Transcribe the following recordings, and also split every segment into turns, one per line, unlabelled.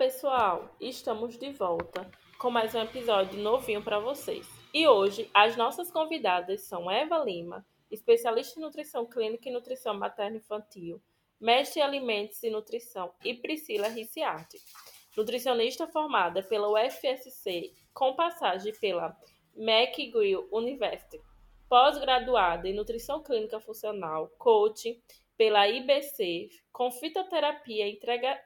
Pessoal. Estamos de volta com mais um episódio novinho para vocês. E hoje as nossas convidadas são Eva Lima, especialista em nutrição clínica e nutrição materno-infantil, mestre em alimentos e nutrição, e Priscila Ricciardi, nutricionista formada pela UFSC com passagem pela McGill University pós-graduada em Nutrição Clínica Funcional, coaching pela IBC, com fitoterapia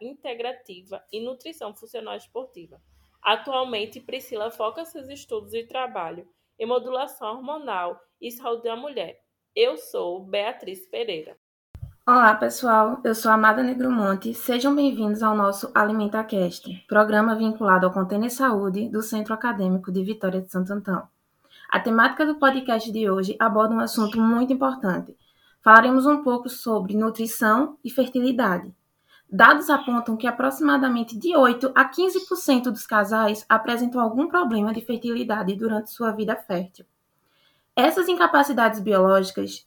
integrativa e nutrição funcional esportiva. Atualmente, Priscila foca seus estudos e trabalho em modulação hormonal e saúde da mulher. Eu sou Beatriz Pereira.
Olá, pessoal. Eu sou Amada Negromonte. Sejam bem-vindos ao nosso AlimentaCast, programa vinculado ao Container Saúde do Centro Acadêmico de Vitória de Santo Antão. A temática do podcast de hoje aborda um assunto muito importante. Falaremos um pouco sobre nutrição e fertilidade. Dados apontam que aproximadamente de 8 a 15% dos casais apresentam algum problema de fertilidade durante sua vida fértil. Essas incapacidades biológicas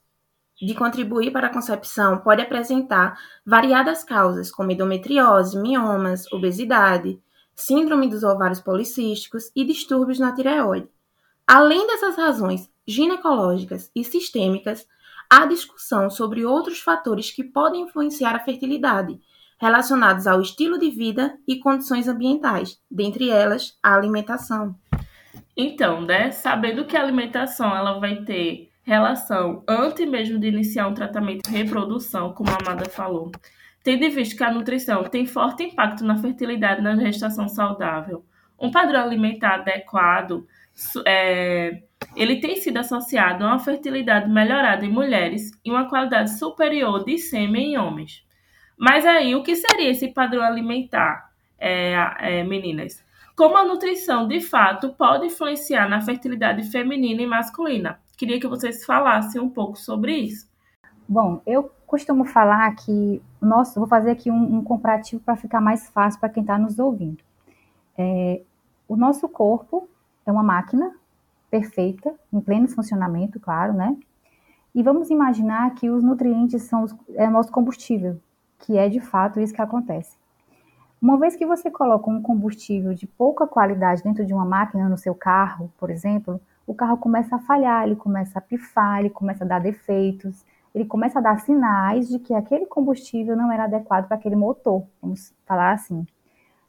de contribuir para a concepção podem apresentar variadas causas, como endometriose, miomas, obesidade, síndrome dos ovários policísticos e distúrbios na tireoide. Além dessas razões ginecológicas e sistêmicas, há discussão sobre outros fatores que podem influenciar a fertilidade, relacionados ao estilo de vida e condições ambientais, dentre elas a alimentação.
Então, né, sabendo que a alimentação ela vai ter relação antes mesmo de iniciar um tratamento de reprodução, como a Amada falou, tendo em vista que a nutrição tem forte impacto na fertilidade e na gestação saudável, um padrão alimentar adequado é, ele tem sido associado a uma fertilidade melhorada em mulheres e uma qualidade superior de sêmen em homens. Mas aí, o que seria esse padrão alimentar, é, é, meninas? Como a nutrição, de fato, pode influenciar na fertilidade feminina e masculina? Queria que vocês falassem um pouco sobre isso.
Bom, eu costumo falar que, nossa, vou fazer aqui um, um comparativo para ficar mais fácil para quem está nos ouvindo. É, o nosso corpo é uma máquina perfeita, em pleno funcionamento, claro, né? E vamos imaginar que os nutrientes são os, é nosso combustível, que é de fato isso que acontece. Uma vez que você coloca um combustível de pouca qualidade dentro de uma máquina, no seu carro, por exemplo, o carro começa a falhar, ele começa a pifar, ele começa a dar defeitos, ele começa a dar sinais de que aquele combustível não era adequado para aquele motor, vamos falar assim.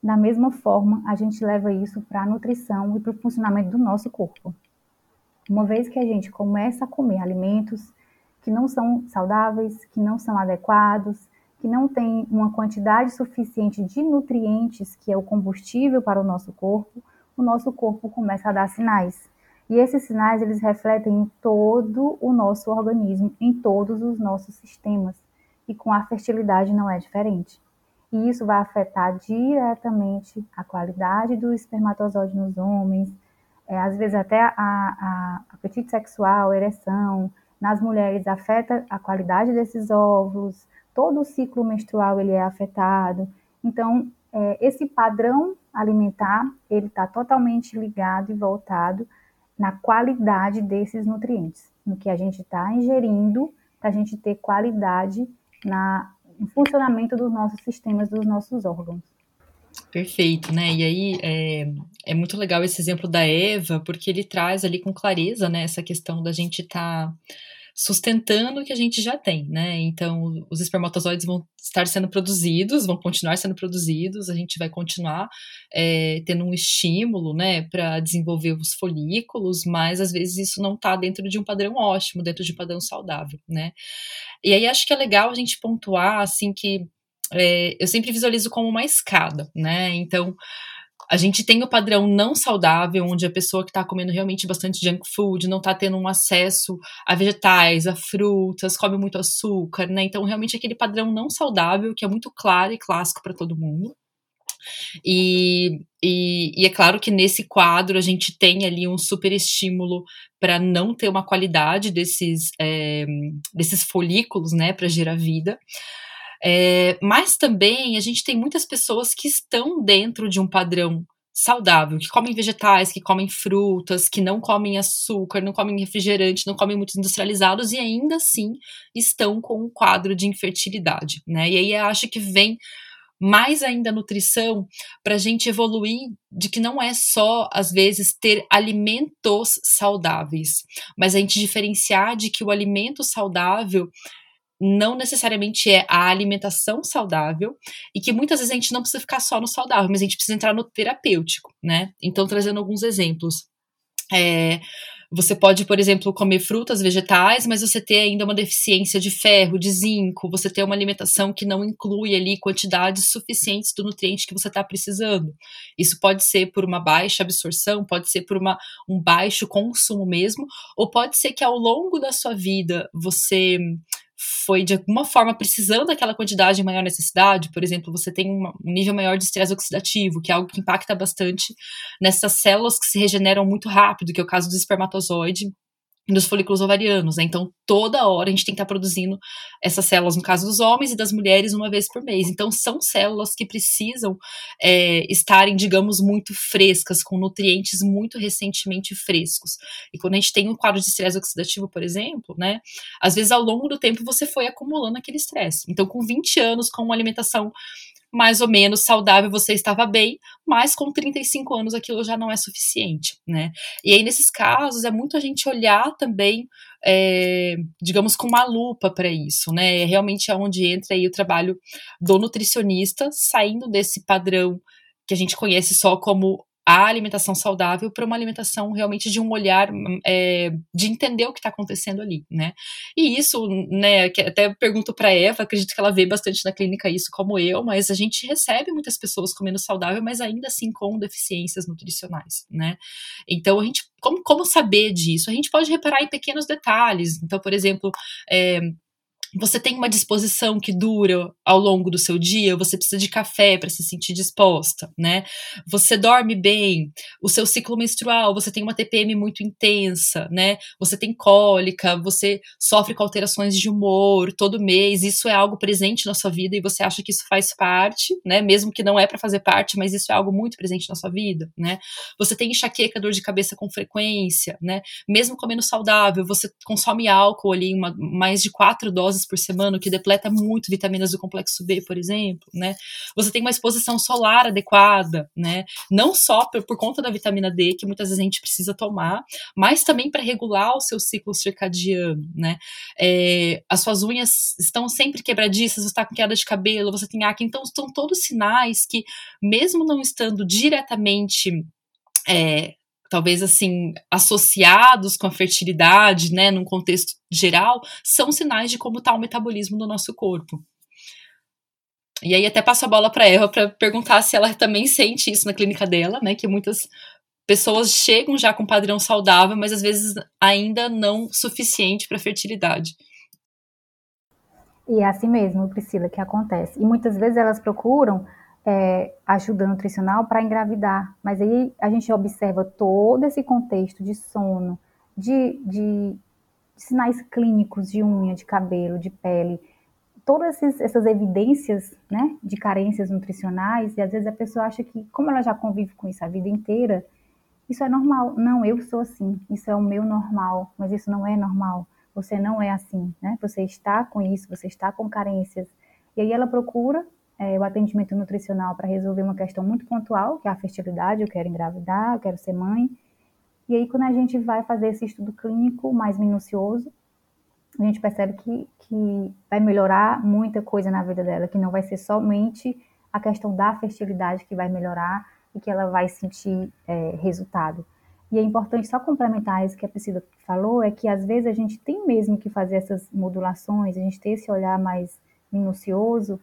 Da mesma forma, a gente leva isso para a nutrição e para o funcionamento do nosso corpo. Uma vez que a gente começa a comer alimentos que não são saudáveis, que não são adequados, que não têm uma quantidade suficiente de nutrientes, que é o combustível para o nosso corpo, o nosso corpo começa a dar sinais. E esses sinais eles refletem em todo o nosso organismo, em todos os nossos sistemas. E com a fertilidade não é diferente e isso vai afetar diretamente a qualidade do espermatozoide nos homens, é, às vezes até a, a, apetite sexual, ereção, nas mulheres afeta a qualidade desses óvulos, todo o ciclo menstrual ele é afetado. Então, é, esse padrão alimentar, ele está totalmente ligado e voltado na qualidade desses nutrientes, no que a gente está ingerindo, para a gente ter qualidade na no funcionamento dos nossos sistemas, dos nossos órgãos.
Perfeito, né? E aí é, é muito legal esse exemplo da Eva, porque ele traz ali com clareza, né, essa questão da gente estar tá sustentando o que a gente já tem, né? Então, os espermatozoides vão estar sendo produzidos, vão continuar sendo produzidos, a gente vai continuar é, tendo um estímulo, né, para desenvolver os folículos, mas às vezes isso não está dentro de um padrão ótimo, dentro de um padrão saudável, né? E aí acho que é legal a gente pontuar, assim, que é, eu sempre visualizo como uma escada, né? Então, a gente tem o padrão não saudável, onde a pessoa que está comendo realmente bastante junk food não está tendo um acesso a vegetais, a frutas, come muito açúcar, né? Então, realmente, aquele padrão não saudável, que é muito claro e clássico para todo mundo. E, e, e, é claro que nesse quadro a gente tem ali um super estímulo para não ter uma qualidade desses, é, desses folículos, né, para gerar vida. É, mas também a gente tem muitas pessoas que estão dentro de um padrão saudável, que comem vegetais, que comem frutas, que não comem açúcar, não comem refrigerante, não comem muitos industrializados e ainda assim estão com um quadro de infertilidade, né? E aí eu acho que vem mais ainda nutrição para a gente evoluir de que não é só, às vezes, ter alimentos saudáveis, mas a gente diferenciar de que o alimento saudável não necessariamente é a alimentação saudável e que muitas vezes a gente não precisa ficar só no saudável, mas a gente precisa entrar no terapêutico, né? Então, trazendo alguns exemplos. É, você pode, por exemplo, comer frutas, vegetais, mas você ter ainda uma deficiência de ferro, de zinco, você ter uma alimentação que não inclui ali quantidades suficientes do nutriente que você está precisando. Isso pode ser por uma baixa absorção, pode ser por uma, um baixo consumo mesmo, ou pode ser que ao longo da sua vida você foi de alguma forma precisando daquela quantidade em maior necessidade, por exemplo, você tem um nível maior de estresse oxidativo, que é algo que impacta bastante nessas células que se regeneram muito rápido, que é o caso do espermatozoide, dos folículos ovarianos, né? Então, toda hora a gente tem que estar produzindo essas células, no caso dos homens e das mulheres, uma vez por mês. Então, são células que precisam é, estarem, digamos, muito frescas, com nutrientes muito recentemente frescos. E quando a gente tem um quadro de estresse oxidativo, por exemplo, né? Às vezes, ao longo do tempo, você foi acumulando aquele estresse. Então, com 20 anos, com uma alimentação mais ou menos saudável, você estava bem, mas com 35 anos aquilo já não é suficiente, né? E aí, nesses casos, é muito a gente olhar também, é, digamos, com uma lupa para isso, né? É realmente onde entra aí o trabalho do nutricionista, saindo desse padrão que a gente conhece só como a alimentação saudável para uma alimentação realmente de um olhar é, de entender o que está acontecendo ali, né? E isso, né, até pergunto para Eva, acredito que ela vê bastante na clínica isso como eu, mas a gente recebe muitas pessoas comendo saudável, mas ainda assim com deficiências nutricionais, né? Então a gente como, como saber disso? A gente pode reparar em pequenos detalhes. Então, por exemplo, é, você tem uma disposição que dura ao longo do seu dia, você precisa de café para se sentir disposta, né? Você dorme bem, o seu ciclo menstrual, você tem uma TPM muito intensa, né? Você tem cólica, você sofre com alterações de humor todo mês, isso é algo presente na sua vida e você acha que isso faz parte, né? Mesmo que não é para fazer parte, mas isso é algo muito presente na sua vida, né? Você tem enxaqueca, dor de cabeça com frequência, né? Mesmo comendo saudável, você consome álcool ali, uma, mais de quatro doses doses por semana, o que depleta muito vitaminas do complexo B, por exemplo, né? Você tem uma exposição solar adequada, né? Não só por, por conta da vitamina D, que muitas vezes a gente precisa tomar, mas também para regular o seu ciclo circadiano, né? É, as suas unhas estão sempre quebradiças, você está com queda de cabelo, você tem acne, então são todos sinais que, mesmo não estando diretamente é, talvez assim, associados com a fertilidade, né, num contexto geral, são sinais de como está o metabolismo do nosso corpo. E aí até passo a bola para Eva para perguntar se ela também sente isso na clínica dela, né, que muitas pessoas chegam já com padrão saudável, mas às vezes ainda não suficiente para fertilidade.
E é assim mesmo, Priscila, que acontece. E muitas vezes elas procuram é, ajuda nutricional para engravidar. Mas aí a gente observa todo esse contexto de sono, de, de, sinais clínicos de unha, de cabelo, de pele, todas essas evidências né, de carências nutricionais, e às vezes a pessoa acha que, como ela já convive com isso a vida inteira, isso é normal. Não, eu sou assim, isso é o meu normal, mas isso não é normal. Você não é assim, né? Você está com isso, você está com carências. E aí ela procura é, o atendimento nutricional para resolver uma questão muito pontual, que é a fertilidade, eu quero engravidar, eu quero ser mãe. E aí, quando a gente vai fazer esse estudo clínico mais minucioso, a gente percebe que, que vai melhorar muita coisa na vida dela, que não vai ser somente a questão da fertilidade que vai melhorar e que ela vai sentir é, resultado. E é importante só complementar isso que a Priscila falou, é que às vezes a gente tem mesmo que fazer essas modulações, a gente ter esse olhar mais minucioso,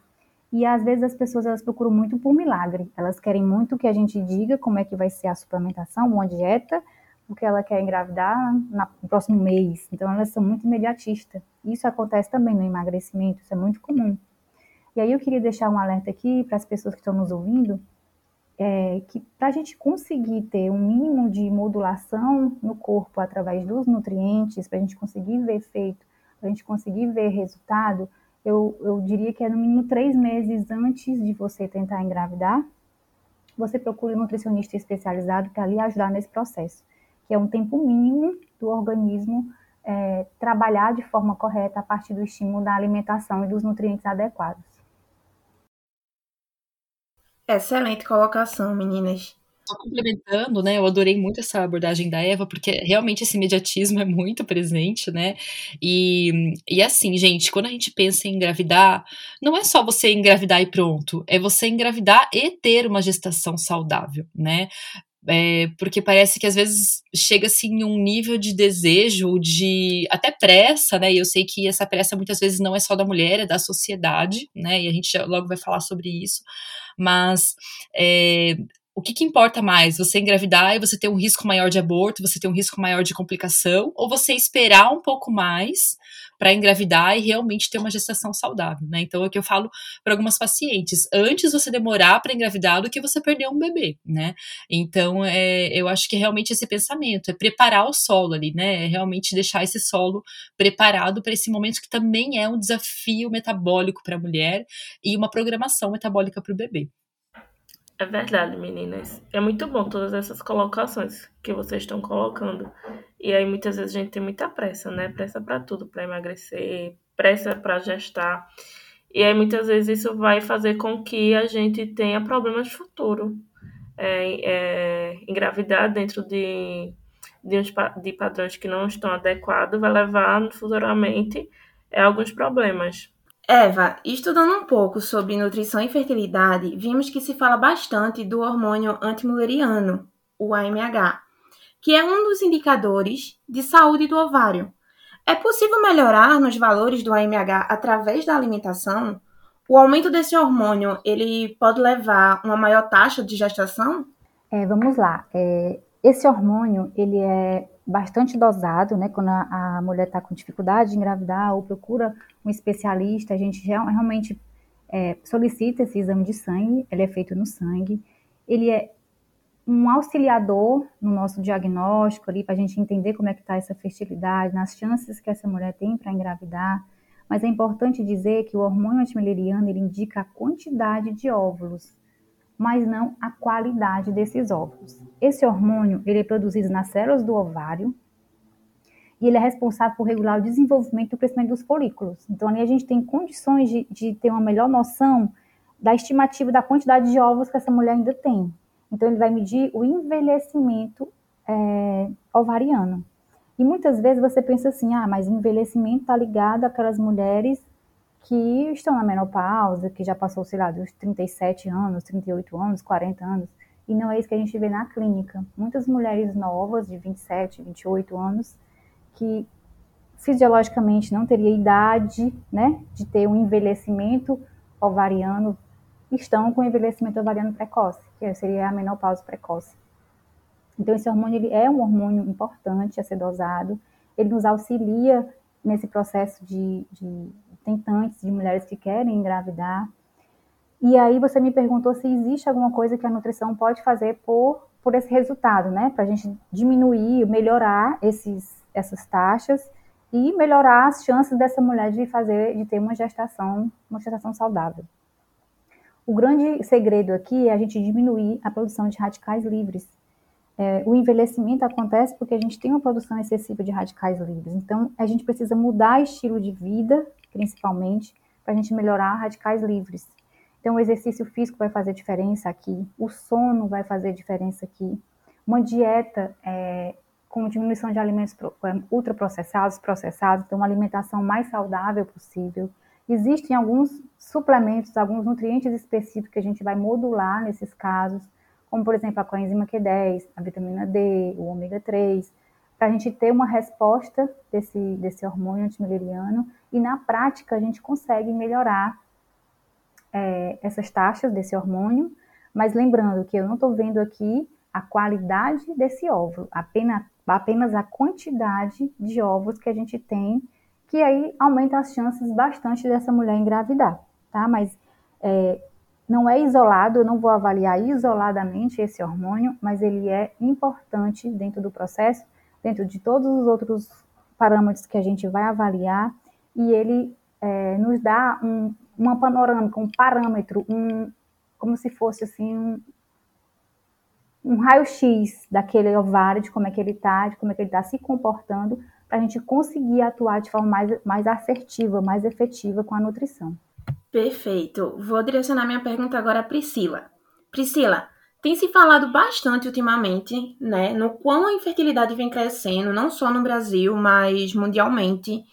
E às vezes as pessoas elas procuram muito por milagre. Elas querem muito que a gente diga como é que vai ser a suplementação, uma dieta, porque ela quer engravidar no próximo mês. Então elas são muito imediatistas. Isso acontece também no emagrecimento, isso é muito comum. E aí eu queria deixar um alerta aqui para as pessoas que estão nos ouvindo, é, que para a gente conseguir ter um mínimo de modulação no corpo através dos nutrientes, para a gente conseguir ver efeito, para a gente conseguir ver resultado, eu, eu diria que é no mínimo três meses antes de você tentar engravidar, você procure um nutricionista especializado para lhe ajudar nesse processo, que é um tempo mínimo do organismo é, trabalhar de forma correta a partir do estímulo da alimentação e dos nutrientes adequados.
Excelente colocação, meninas.
Só complementando, né? Eu adorei muito essa abordagem da Eva, porque realmente esse imediatismo é muito presente, né? E, e assim, gente, quando a gente pensa em engravidar, não é só você engravidar e pronto, é você engravidar e ter uma gestação saudável, né? É, porque parece que às vezes chega assim um nível de desejo, de até pressa, né? E eu sei que essa pressa muitas vezes não é só da mulher, é da sociedade, né? E a gente logo vai falar sobre isso. Mas é, o que, que, importa mais? Você engravidar e você ter um risco maior de aborto, você ter um risco maior de complicação, ou você esperar um pouco mais para engravidar e realmente ter uma gestação saudável, né? Então é o que eu falo para algumas pacientes: antes você demorar para engravidar do que você perder um bebê, né? Então é, eu acho que realmente esse pensamento é preparar o solo ali, né? É realmente deixar esse solo preparado para esse momento que também é um desafio metabólico para a mulher e uma programação metabólica para o bebê.
É verdade, meninas. É muito bom todas essas colocações que vocês estão colocando. E aí muitas vezes a gente tem muita pressa, né? Pressa para tudo, para emagrecer, pressa para gestar. E aí muitas vezes isso vai fazer com que a gente tenha problemas de futuro. É, é, engravidar dentro de, de, uns, de padrões que não estão adequados vai levar futuramente a alguns problemas.
Eva, estudando um pouco sobre nutrição e fertilidade, vimos que se fala bastante do hormônio antimuleriano, o AMH, que é um dos indicadores de saúde do ovário. É possível melhorar nos valores do AMH através da alimentação? O aumento desse hormônio, ele pode levar a uma maior taxa de gestação?
É, vamos lá. É, esse hormônio, ele é bastante dosado, né? Quando a, a mulher está com dificuldade de engravidar ou procura um especialista, a gente realmente é, solicita esse exame de sangue, ele é feito no sangue. Ele é um auxiliador no nosso diagnóstico ali, para a gente entender como é que está essa fertilidade, nas chances que essa mulher tem para engravidar. Mas é importante dizer que o hormônio antimileriano, ele indica a quantidade de óvulos, mas não a qualidade desses óvulos. Esse hormônio ele é produzido nas células do ovário e ele é responsável por regular o desenvolvimento e o crescimento dos folículos. Então, ali a gente tem condições de, de ter uma melhor noção da estimativa da quantidade de óvulos que essa mulher ainda tem. Então, ele vai medir o envelhecimento é, ovariano. E muitas vezes você pensa assim, ah, mas envelhecimento está ligado àquelas mulheres que estão na menopausa, que já passou, sei lá, dos 37 anos, 38 anos, 40 anos, e não é isso que a gente vê na clínica. Muitas mulheres novas, de 27, 28 anos, que fisiologicamente não teria idade, né, de ter um envelhecimento ovariano, estão com envelhecimento ovariano precoce, que seria a menopausa precoce. Então, esse hormônio é um hormônio importante a ser dosado, ele nos auxilia nesse processo de, de tentantes, de mulheres que querem engravidar. E aí você me perguntou se existe alguma coisa que a nutrição pode fazer por, por esse resultado, né? Para a gente diminuir, melhorar esses, essas taxas e melhorar as chances dessa mulher de fazer, de ter uma gestação, uma gestação saudável. O grande segredo aqui é a gente diminuir a produção de radicais livres. É, o envelhecimento acontece porque a gente tem uma produção excessiva de radicais livres. Então, a gente precisa mudar estilo de vida principalmente, para a gente melhorar radicais livres. Então, o exercício físico vai fazer diferença aqui, o sono vai fazer diferença aqui, uma dieta é, com diminuição de alimentos é, ultraprocessados, processados, então uma alimentação mais saudável possível. Existem alguns suplementos, alguns nutrientes específicos que a gente vai modular nesses casos, como por exemplo a coenzima Q10, a vitamina D, o ômega 3, para a gente ter uma resposta desse, desse hormônio antimileriano e na prática a gente consegue melhorar é, essas taxas desse hormônio, mas lembrando que eu não estou vendo aqui a qualidade desse óvulo, apenas, apenas a quantidade de óvulos que a gente tem, que aí aumenta as chances bastante dessa mulher engravidar, tá? Mas é, não é isolado, eu não vou avaliar isoladamente esse hormônio, mas ele é importante dentro do processo, dentro de todos os outros parâmetros que a gente vai avaliar, e ele é, nos dá um, uma panorâmica, um parâmetro, um, como se fosse assim um, um raio-x daquele ovário, de como é que ele está, de como é que ele está se comportando, para a gente conseguir atuar de forma mais, mais assertiva, mais efetiva com a nutrição.
Perfeito. Vou direcionar minha pergunta agora a Priscila. Priscila, tem se falado bastante ultimamente, né, no quão a infertilidade vem crescendo, não só no Brasil, mas mundialmente.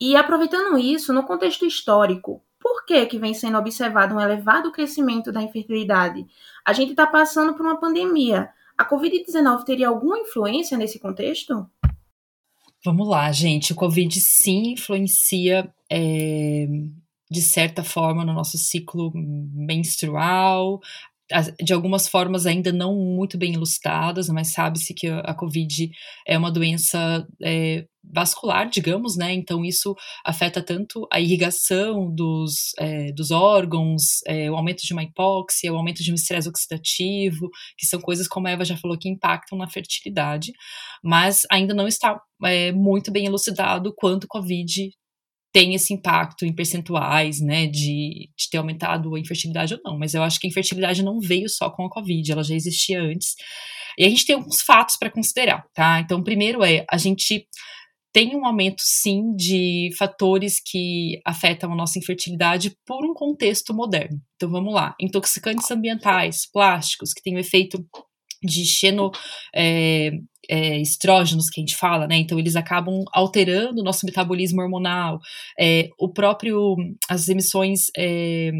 E aproveitando isso, no contexto histórico, por que, que vem sendo observado um elevado crescimento da infertilidade? A gente está passando por uma pandemia. A Covid-19 teria alguma influência nesse contexto?
Vamos lá, gente. O Covid sim influencia é, de certa forma, no nosso ciclo menstrual, de algumas formas ainda não muito bem elucidadas, mas sabe-se que a, Covid é uma doença é, vascular, digamos, né? Então isso afeta tanto a irrigação dos, é, dos órgãos, é, o aumento de uma hipóxia, o aumento de um estresse oxidativo, que são coisas, como a Eva já falou, que impactam na fertilidade, mas ainda não está é, muito bem elucidado quanto Covid tem esse impacto em percentuais, né, de, de ter aumentado a infertilidade ou não. Mas eu acho que a infertilidade não veio só com a Covid, ela já existia antes. E a gente tem alguns fatos para considerar, tá? Então, primeiro é, a gente tem um aumento, sim, de fatores que afetam a nossa infertilidade por um contexto moderno. Então, vamos lá. Intoxicantes ambientais, plásticos, que têm o um efeito de xeno, é, é, estrógenos que a gente fala, né? Então eles acabam alterando o nosso metabolismo hormonal, é, o próprio as emissões é,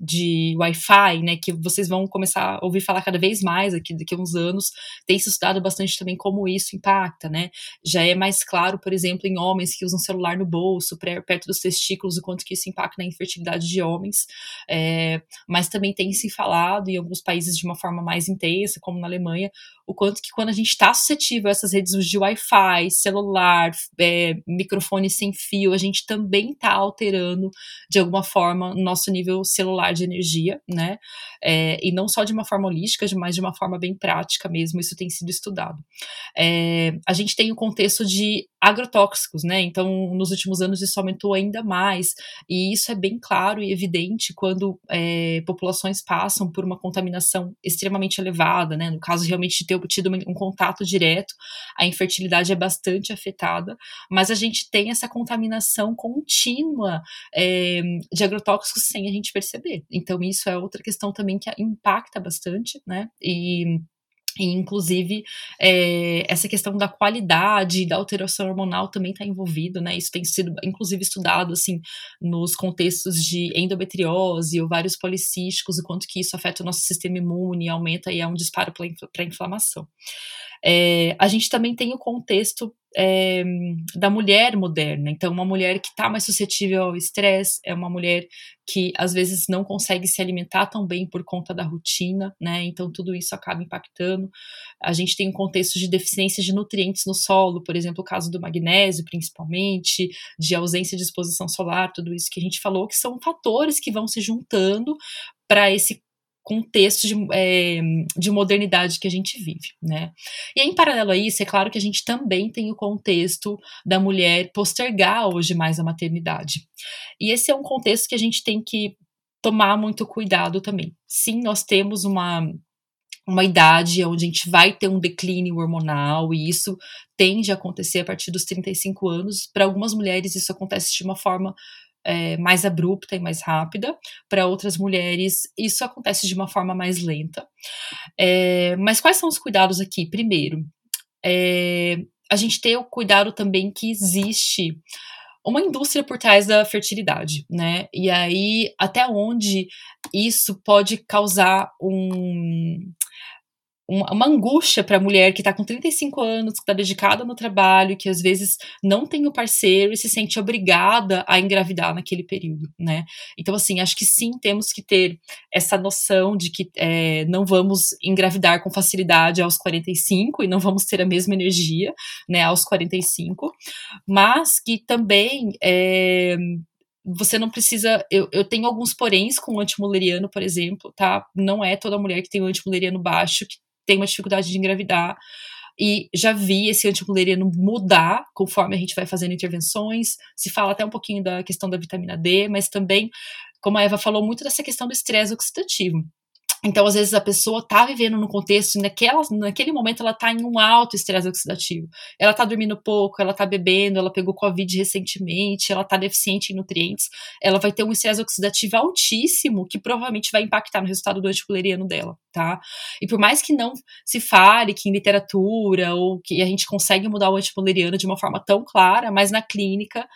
de Wi-Fi, né? Que vocês vão começar a ouvir falar cada vez mais aqui daqui a uns anos, tem se estudado bastante também como isso impacta, né? Já é mais claro, por exemplo, em homens que usam celular no bolso, perto dos testículos, o quanto que isso impacta na infertilidade de homens, é, mas também tem se falado em alguns países de uma forma mais intensa, como na Alemanha, o quanto que quando a gente está suscetível essas redes de Wi-Fi, celular, é, microfone sem fio, a gente também está alterando de alguma forma o nosso nível celular de energia, né? É, e não só de uma forma holística, mas de uma forma bem prática mesmo, isso tem sido estudado. É, a gente tem o contexto de agrotóxicos, né? Então, nos últimos anos isso aumentou ainda mais, e isso é bem claro e evidente quando é, populações passam por uma contaminação extremamente elevada, né? No caso realmente de ter tido um contato direto, a infertilidade é bastante afetada, mas a gente tem essa contaminação contínua é, de agrotóxicos sem a gente perceber. Então, isso é outra questão também que impacta bastante, né? E e, inclusive, é, essa questão da qualidade da alteração hormonal também está envolvido, né? Isso tem sido, inclusive, estudado, assim, nos contextos de endometriose, ovários policísticos, o quanto que isso afeta o nosso sistema imune, aumenta e é um disparo para a inflamação. É, a gente também tem o contexto é, da mulher moderna. Então, uma mulher que está mais suscetível ao estresse é uma mulher que às vezes não consegue se alimentar tão bem por conta da rotina, né? Então, tudo isso acaba impactando. A gente tem um contexto de deficiência de nutrientes no solo, por exemplo, o caso do magnésio, principalmente, de ausência de exposição solar, tudo isso que a gente falou, que são fatores que vão se juntando para esse contexto de, é, de modernidade que a gente vive, né? E em paralelo a isso, é claro que a gente também tem o contexto da mulher postergar hoje mais a maternidade. E esse é um contexto que a gente tem que tomar muito cuidado também. Sim, nós temos uma uma idade onde a gente vai ter um declínio hormonal e isso tende a acontecer a partir dos 35 anos. Para algumas mulheres isso acontece de uma forma é, mais abrupta e mais rápida. Para outras mulheres, isso acontece de uma forma mais lenta. É, mas quais são os cuidados aqui? Primeiro, é, a gente tem o cuidado também que existe uma indústria por trás da fertilidade, né? E aí, até onde isso pode causar um uma, uma angústia para a mulher que está com 35 anos, que está dedicada no trabalho, que às vezes não tem o parceiro e se sente obrigada a engravidar naquele período, né? Então, assim, acho que sim, temos que ter essa noção de que é, não vamos engravidar com facilidade aos 45 e não vamos ter a mesma energia, né, aos 45, mas que também é, você não precisa. Eu, eu tenho alguns poréns com o antimuleriano, por exemplo, tá? Não é toda mulher que tem o antimuleriano baixo que tem uma dificuldade de engravidar. E já vi esse antimuleriano mudar conforme a gente vai fazendo intervenções. Se fala até um pouquinho da questão da vitamina D, mas também, como a Eva falou, muito dessa questão do estresse oxidativo. Então, às vezes, a pessoa está vivendo num contexto, naquela, naquele momento ela está em um alto estresse oxidativo. Ela está dormindo pouco, ela está bebendo, ela pegou Covid recentemente, ela está deficiente em nutrientes, ela vai ter um estresse oxidativo altíssimo, que provavelmente vai impactar no resultado do anticoleriano dela, tá? E por mais que não se fale que em literatura ou que a gente consegue mudar o anticoleriano de uma forma tão clara, mas na clínica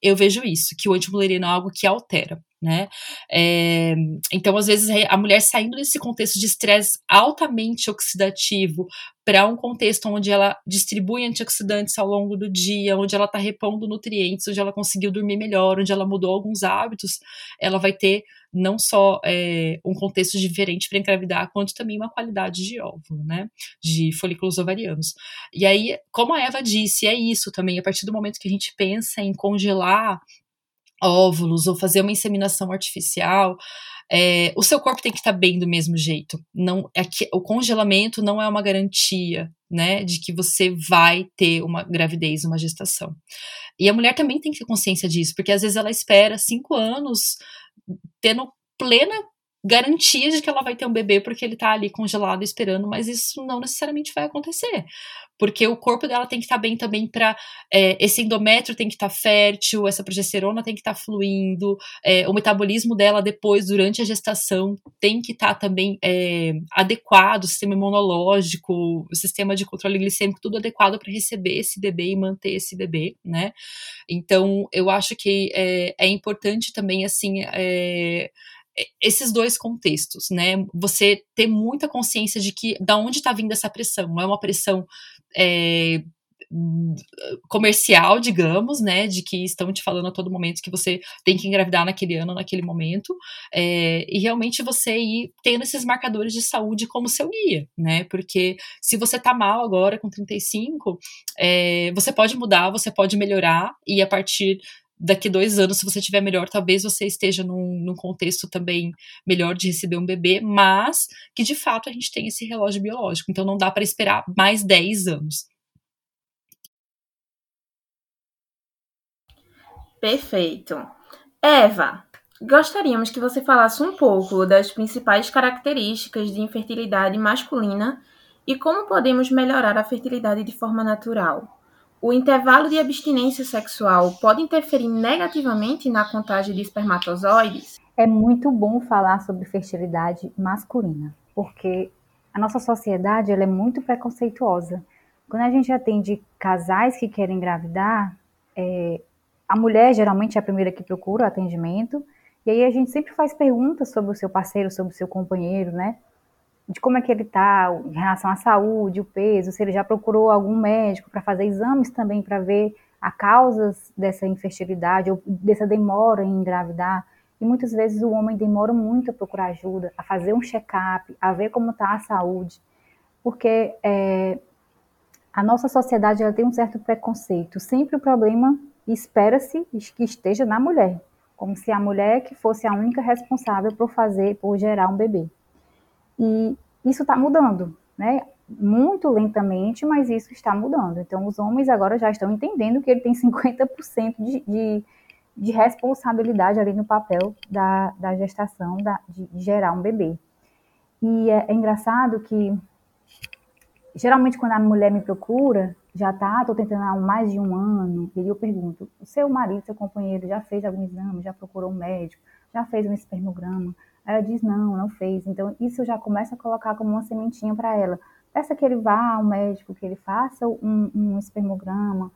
eu vejo isso, que o antimuleriano é algo que altera, né? É, então, às vezes, a mulher saindo desse contexto de estresse altamente oxidativo para um contexto onde ela distribui antioxidantes ao longo do dia, onde ela está repondo nutrientes, onde ela conseguiu dormir melhor, onde ela mudou alguns hábitos, ela vai ter não só é, um contexto diferente para engravidar, quanto também uma qualidade de óvulo, né? De folículos ovarianos. E aí, como a Eva disse, é isso também, a partir do momento que a gente pensa em congelar óvulos ou fazer uma inseminação artificial, é, o seu corpo tem que estar bem do mesmo jeito. Não, é que, o congelamento não é uma garantia, né, de que você vai ter uma gravidez, uma gestação. E a mulher também tem que ter consciência disso, porque às vezes ela espera cinco anos tendo plena garantia de que ela vai ter um bebê porque ele tá ali congelado esperando, mas isso não necessariamente vai acontecer. Porque o corpo dela tem que estar tá bem também para é, esse endométrio tem que estar tá fértil, essa progesterona tem que estar tá fluindo, é, o metabolismo dela depois, durante a gestação, tem que estar tá também é, adequado, o sistema imunológico, o sistema de controle glicêmico, tudo adequado para receber esse bebê e manter esse bebê, né? Então, eu acho que é, é importante também, assim, é, esses dois contextos, né? Você ter muita consciência de que da onde está vindo essa pressão, não é uma pressão é, comercial, digamos, né, de que estão te falando a todo momento que você tem que engravidar naquele ano, naquele momento, é, e realmente você ir tendo esses marcadores de saúde como seu guia, né, porque se você tá mal agora com 35, é, você pode mudar, você pode melhorar, e a partir daqui dois anos, se você tiver melhor, talvez você esteja num, num, contexto também melhor de receber um bebê, mas que de fato a gente tem esse relógio biológico, então não dá para esperar mais 10 anos.
Perfeito. Eva, gostaríamos que você falasse um pouco das principais características de infertilidade masculina e como podemos melhorar a fertilidade de forma natural. O intervalo de abstinência sexual pode interferir negativamente na contagem de espermatozoides?
É muito bom falar sobre fertilidade masculina, porque a nossa sociedade ela é muito preconceituosa. Quando a gente atende casais que querem engravidar, é, a mulher geralmente é a primeira que procura o atendimento, e aí a gente sempre faz perguntas sobre o seu parceiro, sobre o seu companheiro, né? De como é que ele está em relação à saúde, o peso, se ele já procurou algum médico para fazer exames também para ver a causas dessa infertilidade ou dessa demora em engravidar. E muitas vezes o homem demora muito a procurar ajuda, a fazer um check-up, a ver como está a saúde, porque é, a nossa sociedade ela tem um certo preconceito. Sempre o problema espera-se que esteja na mulher, como se a mulher que fosse a única responsável por fazer, por gerar um bebê. E isso está mudando, né? Muito lentamente, mas isso está mudando. Então, os homens agora já estão entendendo que ele tem 50% de, de, de, responsabilidade ali no papel da, da gestação, da, de, gerar um bebê. E é, é, engraçado que, geralmente, quando a mulher me procura, já tá, tô tentando há mais de um ano, e eu pergunto: o seu marido, seu companheiro, já fez algum exame, já procurou um médico, já fez um espermograma? Ela diz, não, não fez. Então, isso já começa a colocar como uma sementinha para ela. Peça que ele vá ao médico, que ele faça um, um espermograma.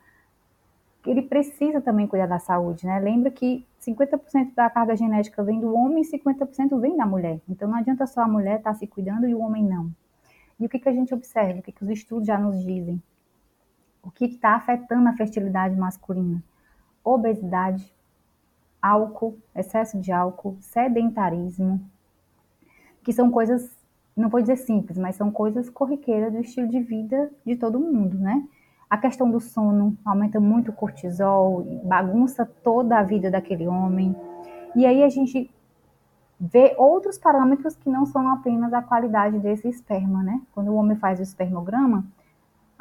Ele precisa também cuidar da saúde, né? Lembra que 50% da carga genética vem do homem e 50% vem da mulher. Então, não adianta só a mulher estar tá se cuidando e o homem não. E o que, que a gente observa? O que, que os estudos já nos dizem? O que está afetando a fertilidade masculina? Obesidade, álcool, excesso de álcool, sedentarismo, que são coisas, não vou dizer simples, mas são coisas corriqueiras do estilo de vida de todo mundo, né? A questão do sono aumenta muito o cortisol, bagunça toda a vida daquele homem. E aí a gente vê outros parâmetros que não são apenas a qualidade desse esperma, né? Quando o homem faz o espermograma,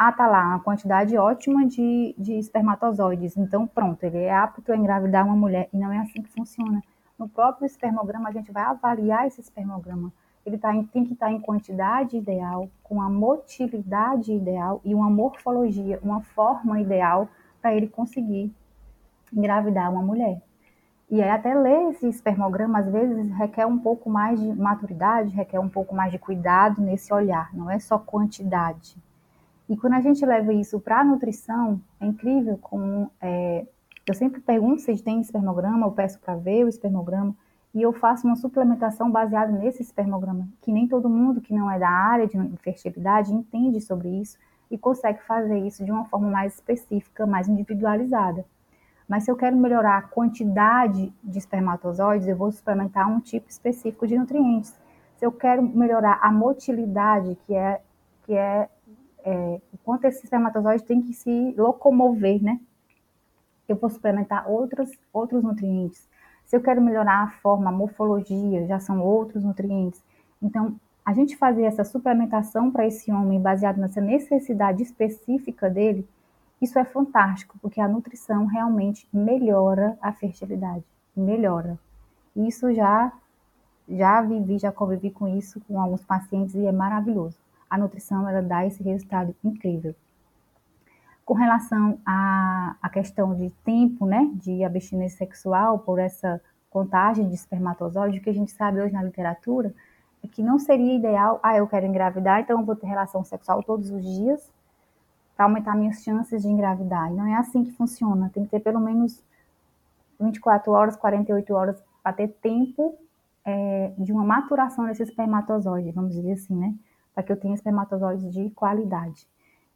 ah, tá lá, uma quantidade ótima de, de espermatozoides. Então, pronto, ele é apto a engravidar uma mulher. E não é assim que funciona. No próprio espermograma, a gente vai avaliar esse espermograma. Ele tá em, tem que estar tá em quantidade ideal, com a motilidade ideal e uma morfologia, uma forma ideal para ele conseguir engravidar uma mulher. E aí, até ler esse espermograma, às vezes, requer um pouco mais de maturidade, requer um pouco mais de cuidado nesse olhar, não é só quantidade. E quando a gente leva isso para a nutrição, é incrível como é, eu sempre pergunto se tem espermograma, eu peço para ver o espermograma e eu faço uma suplementação baseada nesse espermograma, que nem todo mundo que não é da área de fertilidade entende sobre isso e consegue fazer isso de uma forma mais específica, mais individualizada. Mas se eu quero melhorar a quantidade de espermatozoides, eu vou suplementar um tipo específico de nutrientes. Se eu quero melhorar a motilidade, que é, que é é, o quanto esse espermatozoide tem que se locomover, né? Eu vou suplementar outros, outros nutrientes. Se eu quero melhorar a forma, a morfologia, já são outros nutrientes. Então, a gente fazer essa suplementação para esse homem baseado nessa necessidade específica dele, isso é fantástico, porque a nutrição realmente melhora a fertilidade, melhora. Isso já já vivi, já convivi com isso com alguns pacientes e é maravilhoso a nutrição ela dá esse resultado incrível. Com relação à, à questão de tempo, né, de abstinência sexual por essa contagem de espermatozoides, o que a gente sabe hoje na literatura é que não seria ideal, ah, eu quero engravidar, então eu vou ter relação sexual todos os dias para aumentar minhas chances de engravidar. E não é assim que funciona, tem que ter pelo menos 24 horas, 48 horas para ter tempo é, de uma maturação desse espermatozoide, vamos dizer assim, né? Para que eu tenha espermatozoides de qualidade.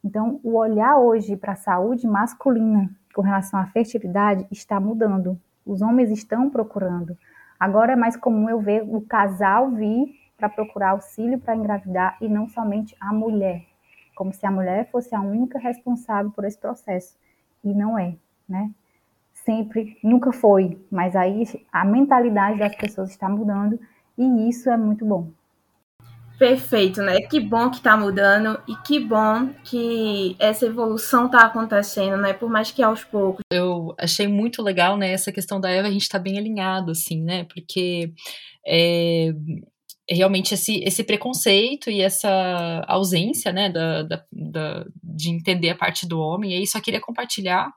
Então, o olhar hoje para a saúde masculina com relação à fertilidade está mudando. Os homens estão procurando. Agora é mais comum eu ver o casal vir para procurar auxílio para engravidar e não somente a mulher, como se a mulher fosse a única responsável por esse processo. E não é, né? Sempre, nunca foi, mas aí a mentalidade das pessoas está mudando e isso é muito bom.
Perfeito, né? Que bom que tá mudando e que bom que essa evolução tá acontecendo, né? Por mais que aos poucos.
Eu achei muito legal, né? Essa questão da Eva, a gente tá bem alinhado, assim, né? Porque é, realmente esse, esse preconceito e essa ausência, né? Da, da, da, de entender a parte do homem. E aí só queria compartilhar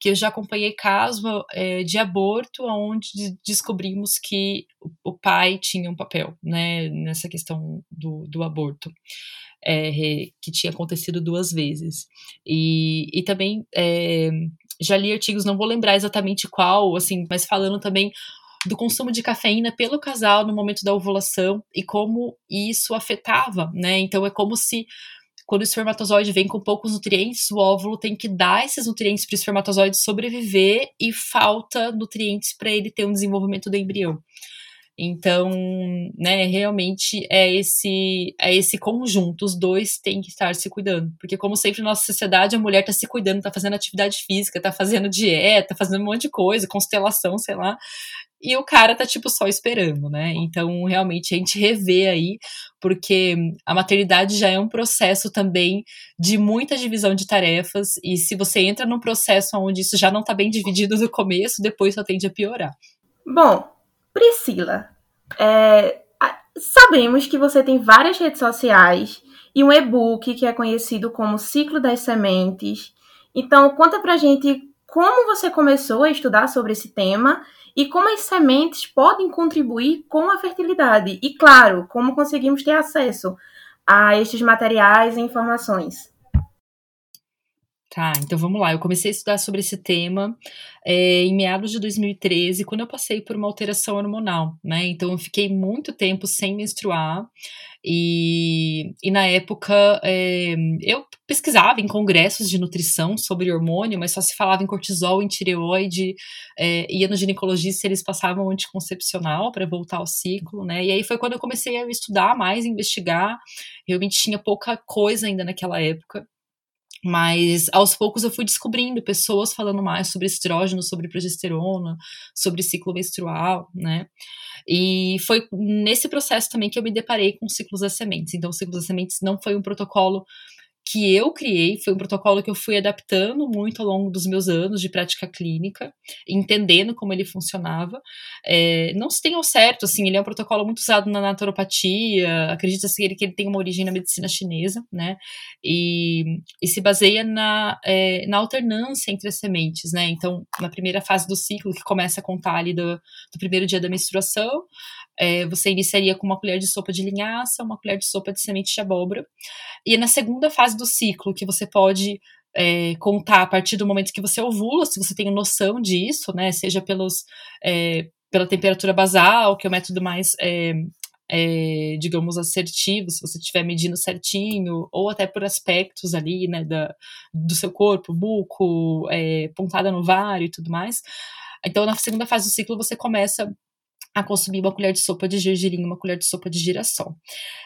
que eu já acompanhei caso é, de aborto onde descobrimos que o pai tinha um papel né, nessa questão do, do aborto. É, que tinha acontecido duas vezes. E, e também é, já li artigos, não vou lembrar exatamente qual, assim, mas falando também do consumo de cafeína pelo casal no momento da ovulação e como isso afetava, né? Então é como se quando o espermatozoide vem com poucos nutrientes, o óvulo tem que dar esses nutrientes para o espermatozoide sobreviver e falta nutrientes para ele ter um desenvolvimento do embrião. Então, né, realmente é esse é esse conjunto, os dois têm que estar se cuidando, porque como sempre na nossa sociedade a mulher está se cuidando, está fazendo atividade física, está fazendo dieta, fazendo um monte de coisa, constelação, sei lá, e o cara tá tipo só esperando, né? Então, realmente a gente revê aí, porque a maternidade já é um processo também de muita divisão de tarefas, e se você entra num processo onde isso já não tá bem dividido no começo, depois só tende a piorar.
Bom, Priscila, é, sabemos que você tem várias redes sociais e um e-book que é conhecido como Ciclo das Sementes. Então, conta pra gente como você começou a estudar sobre esse tema e como as sementes podem contribuir com a fertilidade. E, claro, como conseguimos ter acesso a estes materiais e informações.
Tá, então vamos lá. Eu comecei a estudar sobre esse tema é, em meados de 2013, quando eu passei por uma alteração hormonal, né? Então eu fiquei muito tempo sem menstruar. E, e na época é, eu pesquisava em congressos de nutrição sobre hormônio, mas só se falava em cortisol, em tireoide, é, ia no ginecologista eles passavam anticoncepcional para voltar ao ciclo, né? E aí foi quando eu comecei a estudar mais, investigar. Realmente tinha pouca coisa ainda naquela época. Mas aos poucos eu fui descobrindo pessoas falando mais sobre estrógeno, sobre progesterona, sobre ciclo menstrual, né? E foi nesse processo também que eu me deparei com ciclos das sementes. Então, o ciclo das sementes não foi um protocolo que eu criei, foi um protocolo que eu fui adaptando muito ao longo dos meus anos de prática clínica, entendendo como ele funcionava. É, não se tem ao certo, assim, ele é um protocolo muito usado na naturopatia, acredita-se que ele, que ele tem uma origem na medicina chinesa, né, e, e se baseia na, é, na alternância entre as sementes, né, então, na primeira fase do ciclo, que começa a contar ali do, do primeiro dia da menstruação, é, você iniciaria com uma colher de sopa de linhaça, uma colher de sopa de semente de abóbora. E na segunda fase do ciclo que você pode é, contar a partir do momento que você ovula, se você tem noção disso, né? Seja pelos, é, pela temperatura basal, que é o método mais. É, é, digamos, assertivo, se você estiver medindo certinho, ou até por aspectos ali, né, da, do seu corpo, buco, é, pontada no vário e tudo mais. Então, na segunda fase do ciclo, você começa a consumir uma colher de sopa de gergelim, uma colher de sopa de girassol.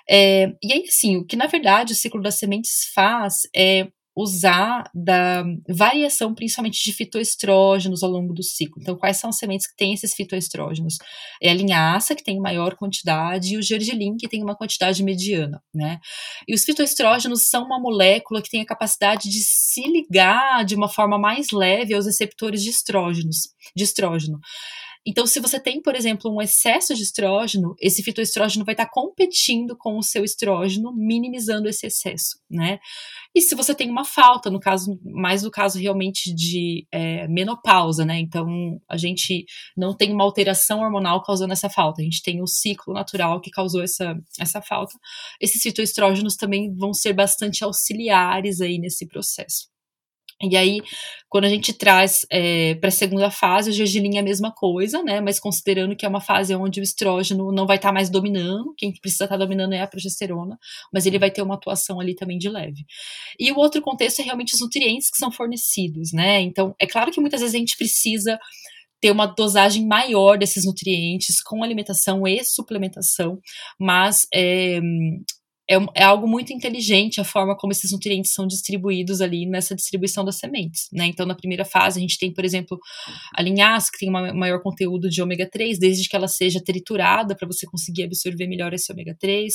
É, e aí, assim, o que na verdade o ciclo das sementes faz é usar da variação principalmente de fitoestrógenos ao longo do ciclo. Então, quais são as sementes que têm esses fitoestrógenos? É a linhaça, que tem maior quantidade, e o gergelim, que tem uma quantidade mediana, né? E os fitoestrógenos são uma molécula que tem a capacidade de se ligar de uma forma mais leve aos receptores de estrógenos, de estrógeno. Então, se você tem, por exemplo, um excesso de estrógeno, esse fitoestrógeno vai estar competindo com o seu estrógeno, minimizando esse excesso, né? E se você tem uma falta, no caso, mais no caso realmente de é, menopausa, né? Então, a gente não tem uma alteração hormonal causando essa falta, a gente tem o um ciclo natural que causou essa, essa falta. Esses fitoestrógenos também vão ser bastante auxiliares aí nesse processo. E aí, quando a gente traz é, para a segunda fase, o gergelim é a mesma coisa, né? Mas considerando que é uma fase onde o estrógeno não vai estar tá mais dominando, quem precisa estar tá dominando é a progesterona, mas ele vai ter uma atuação ali também de leve. E o outro contexto é realmente os nutrientes que são fornecidos, né? Então, é claro que muitas vezes a gente precisa ter uma dosagem maior desses nutrientes com alimentação e suplementação, mas é, é, é, algo muito inteligente a forma como esses nutrientes são distribuídos ali nessa distribuição das sementes, né? Então, na primeira fase, a gente tem, por exemplo, a linhaça, que tem um maior conteúdo de ômega 3, desde que ela seja triturada para você conseguir absorver melhor esse ômega 3.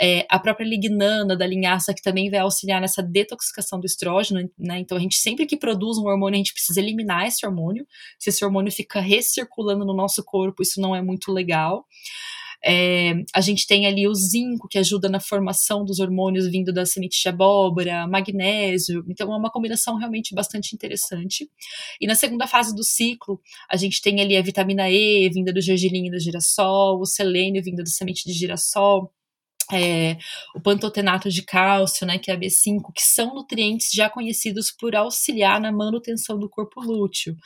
É, a própria lignana da linhaça, que também vai auxiliar nessa detoxicação do estrógeno, né? Então, a gente sempre que produz um hormônio, a gente precisa eliminar esse hormônio. Se esse hormônio fica recirculando no nosso corpo, isso não é muito legal. É, a gente tem ali o zinco, que ajuda na formação dos hormônios vindo da semente de abóbora, magnésio. Então, é uma combinação realmente bastante interessante. E na segunda fase do ciclo, a gente tem ali a vitamina E, vinda do gergelim e do girassol, o selênio, vindo da semente de girassol é, o pantotenato de cálcio, né, que é a B5, que são nutrientes já conhecidos por auxiliar na manutenção do corpo lúteo,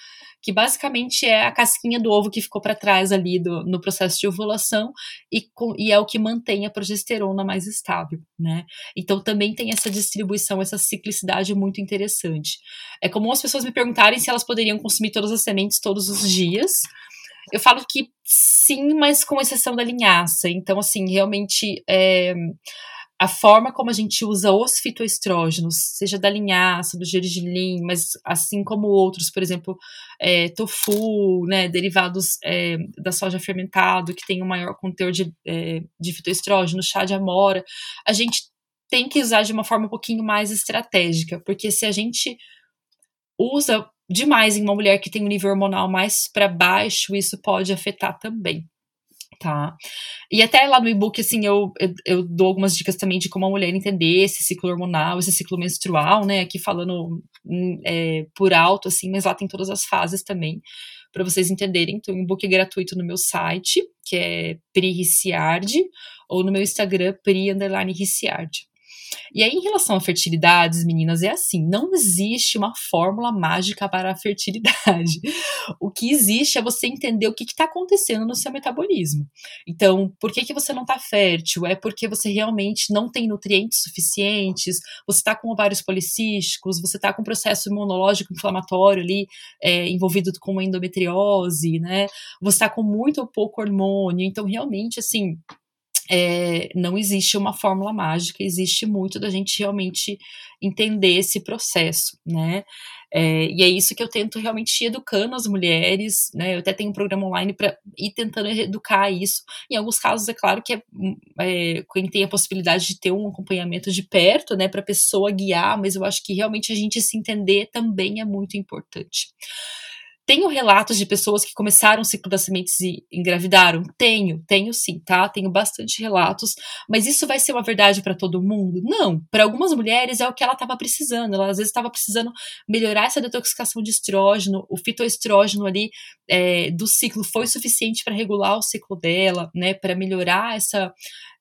que basicamente é a casquinha do ovo que ficou para trás ali do, no processo de ovulação e, e, é o que mantém a progesterona mais estável, né? Então também tem essa distribuição, essa ciclicidade muito interessante. É comum as pessoas me perguntarem se elas poderiam consumir todas as sementes todos os dias. Eu falo que sim, mas com exceção da linhaça. Então, assim, realmente é, a forma como a gente usa os fitoestrógenos, seja da linhaça, do gergelim, mas assim como outros, por exemplo, é, tofu, né, derivados é, da soja fermentado, que tem um maior conteúdo de, é, de fitoestrógeno, chá de amora, a gente tem que usar de uma forma um pouquinho mais estratégica, porque se a gente usa demais em uma mulher que tem um nível hormonal mais para baixo, isso pode afetar também. Tá. E até lá no e-book, assim, eu, eu, eu, dou algumas dicas também de como a mulher entender esse ciclo hormonal, esse ciclo menstrual, né? Aqui falando hum, é, por alto, assim, mas lá tem todas as fases também, para vocês entenderem. Então, o e-book gratuito no meu site, que é Pri Ricciardi, ou no meu Instagram, Pri Ricciardi. E aí, em relação a fertilidades, meninas, é assim: não existe uma fórmula mágica para a fertilidade. O que existe é você entender o que está acontecendo no seu metabolismo. Então, por que, que você não está fértil? É porque você realmente não tem nutrientes suficientes, você está com ovários policísticos, você está com processo imunológico inflamatório ali é, envolvido com uma endometriose, né? Você está com muito ou pouco hormônio. Então, realmente, assim, é, não existe uma fórmula mágica, existe muito da gente realmente entender esse processo, né? É, e é isso que eu tento realmente educando as mulheres, né? Eu até tenho um programa online para ir tentando educar isso. Em alguns casos, é claro que é, é, quem tem a possibilidade de ter um acompanhamento de perto, né, para a pessoa guiar, mas eu acho que realmente a gente se entender também é muito importante. Tenho relatos de pessoas que começaram o ciclo das sementes e engravidaram? Tenho, tenho sim, tá? Tenho bastante relatos, mas isso vai ser uma verdade para todo mundo? Não. Para algumas mulheres é o que ela estava precisando. Ela às vezes estava precisando melhorar essa detoxicação de estrógeno, o fitoestrógeno ali é, do ciclo foi suficiente para regular o ciclo dela, né? Para melhorar essa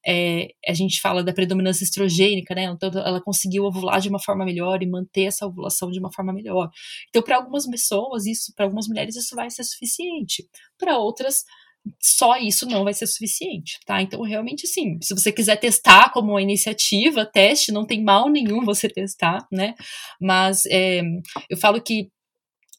é, a gente fala da predominância estrogênica, né? Então ela conseguiu ovular de uma forma melhor e manter essa ovulação de uma forma melhor. Então, para algumas pessoas, isso, para algumas mulheres, isso vai ser suficiente. Para outras, só isso não vai ser suficiente, tá? Então, realmente, sim, se você quiser testar como uma iniciativa, teste, não tem mal nenhum você testar, né? Mas é, eu falo que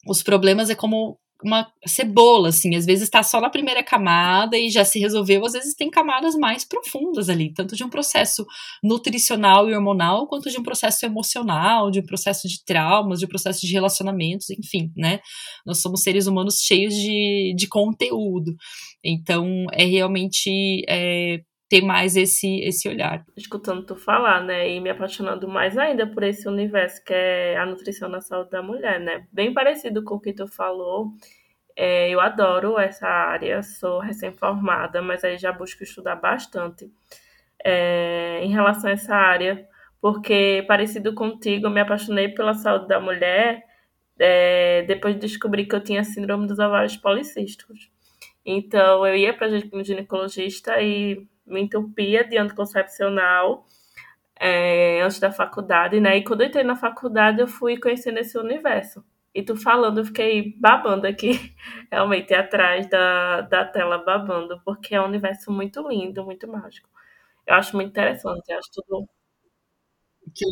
os problemas é como uma cebola, assim, às vezes está só na primeira camada e já se resolveu, às vezes tem camadas mais profundas ali, tanto de um processo nutricional e hormonal, quanto de um processo emocional, de um processo de traumas, de um processo de relacionamentos, enfim, né? Nós somos seres humanos cheios de, de conteúdo. Então, é realmente é, ter mais esse, esse olhar.
Escutando tu falar, né, e me apaixonando mais ainda por esse universo que é a nutrição na saúde da mulher, né, bem parecido com o que tu falou, é, eu adoro essa área, sou recém-formada, mas aí já busco estudar bastante é, em relação a essa área, porque parecido contigo, eu me apaixonei pela saúde da mulher é, depois de descobrir que eu tinha síndrome dos ovários policísticos. Então, eu ia para ginecologista e me entupia de anticoncepcional é, antes da faculdade, né? E quando eu entrei na faculdade, eu fui conhecendo esse universo. E tu falando, eu fiquei babando aqui, realmente, atrás da, da tela babando, porque é um universo muito lindo, muito mágico. Eu acho muito interessante, eu acho tudo.
Que,